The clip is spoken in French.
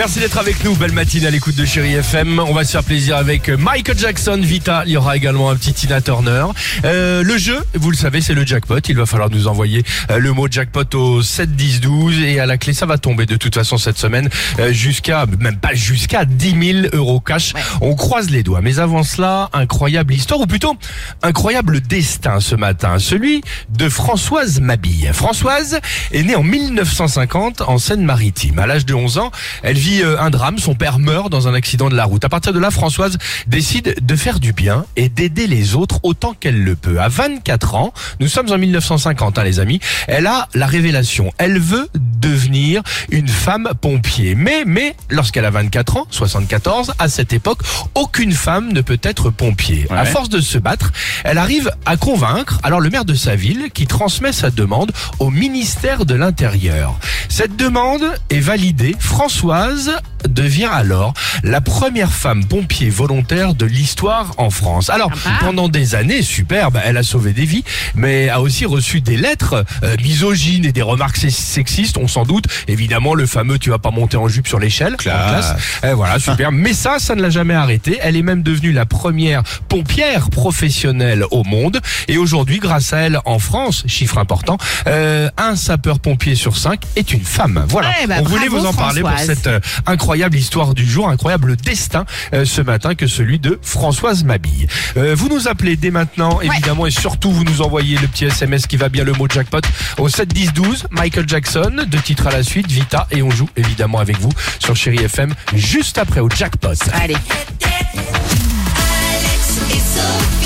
Merci d'être avec nous, belle matinée à l'écoute de Chéri FM. On va se faire plaisir avec Michael Jackson, Vita. Il y aura également un petit Tina Turner. Euh, le jeu, vous le savez, c'est le jackpot. Il va falloir nous envoyer euh, le mot jackpot au 7 10 12 et à la clé, ça va tomber de toute façon cette semaine euh, jusqu'à, même pas jusqu'à 10 000 euros cash. On croise les doigts. Mais avant cela, incroyable histoire ou plutôt incroyable destin ce matin, celui de Françoise Mabille. Françoise est née en 1950 en Seine-Maritime. À l'âge de 11 ans, elle vit euh, un drame. Son père meurt dans un accident de la route. À partir de là, Françoise décide de faire du bien et d'aider les autres autant qu'elle le peut. À 24 ans, nous sommes en 1950, hein, les amis. Elle a la révélation. Elle veut devenir une femme pompier. Mais, mais, lorsqu'elle a 24 ans, 74, à cette époque, aucune femme ne peut être pompier. À force de se battre, elle arrive à convaincre alors le maire de sa ville qui transmet sa demande au ministère de l'Intérieur. Cette demande est validée. Françoise devient alors la première femme pompier volontaire de l'histoire en France. Alors, pendant des années, superbe, elle a sauvé des vies, mais a aussi reçu des lettres euh, misogynes et des remarques se- sexistes, on s'en doute. Évidemment, le fameux tu vas pas monter en jupe sur l'échelle. en classe. Eh, voilà, super. mais ça, ça ne l'a jamais arrêté. Elle est même devenue la première pompière professionnelle au monde. Et aujourd'hui, grâce à elle, en France, chiffre important, euh, un sapeur-pompier sur cinq est une femme. Voilà. Ouais, bah, on voulait vous en parler pour cette euh, incroyable incroyable histoire du jour, incroyable destin euh, ce matin que celui de Françoise Mabille. Euh, vous nous appelez dès maintenant, évidemment, et surtout vous nous envoyez le petit SMS qui va bien le mot jackpot au 7 10 12. Michael Jackson, deux titres à la suite, Vita, et on joue évidemment avec vous sur Chéri FM juste après au jackpot. Allez. Alex